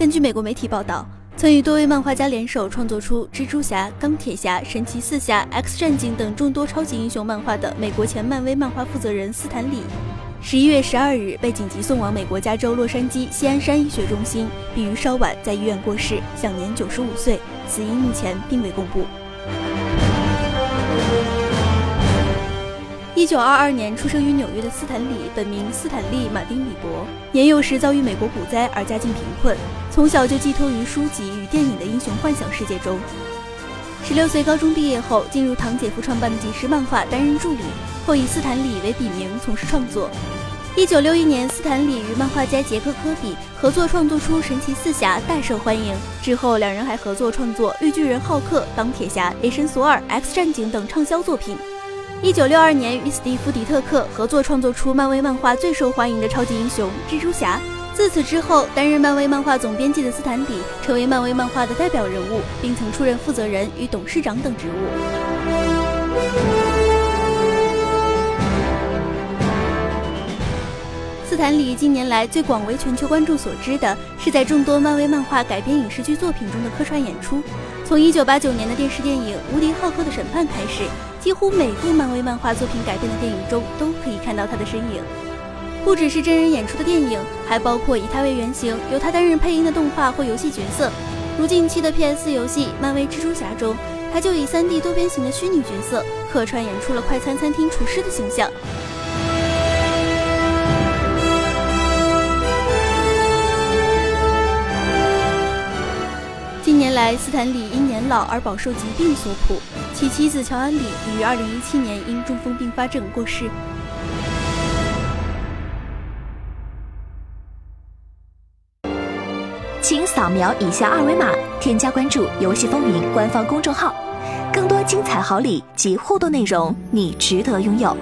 根据美国媒体报道，曾与多位漫画家联手创作出蜘蛛侠、钢铁侠、神奇四侠、X 战警等众多超级英雄漫画的美国前漫威漫画负责人斯坦李，十一月十二日被紧急送往美国加州洛杉矶西安山医学中心，并于稍晚在医院过世，享年九十五岁，死因目前并未公布。一九二二年出生于纽约的斯坦李，本名斯坦利·马丁·李伯，年幼时遭遇美国股灾而家境贫困，从小就寄托于书籍与电影的英雄幻想世界中。十六岁高中毕业后，进入堂姐夫创办的纪实漫画担任助理，后以斯坦李为笔名从事创作。一九六一年，斯坦李与漫画家杰克·科比合作创作出《神奇四侠》，大受欢迎。之后，两人还合作创作《绿巨人浩克》《钢铁侠》《雷神索尔》《X 战警》等畅销作品。一九六二年，与史蒂夫·迪特克合作创作出漫威漫画最受欢迎的超级英雄蜘蛛侠。自此之后，担任漫威漫画总编辑的斯坦迪成为漫威漫画的代表人物，并曾出任负责人与董事长等职务。斯坦李近年来最广为全球观众所知的是在众多漫威漫画改编影视剧作品中的客串演出。从一九八九年的电视电影《无敌浩克的审判》开始。几乎每部漫威漫画作品改编的电影中都可以看到他的身影，不只是真人演出的电影，还包括以他为原型、由他担任配音的动画或游戏角色。如近期的 PS 游戏《漫威蜘蛛侠》中，他就以 3D 多边形的虚拟角色客串演出了快餐餐厅厨师的形象。斯坦李因年老而饱受疾病所苦，其妻子乔安里于2017年因中风并发症过世。请扫描以下二维码，添加关注“游戏风云”官方公众号，更多精彩好礼及互动内容，你值得拥有。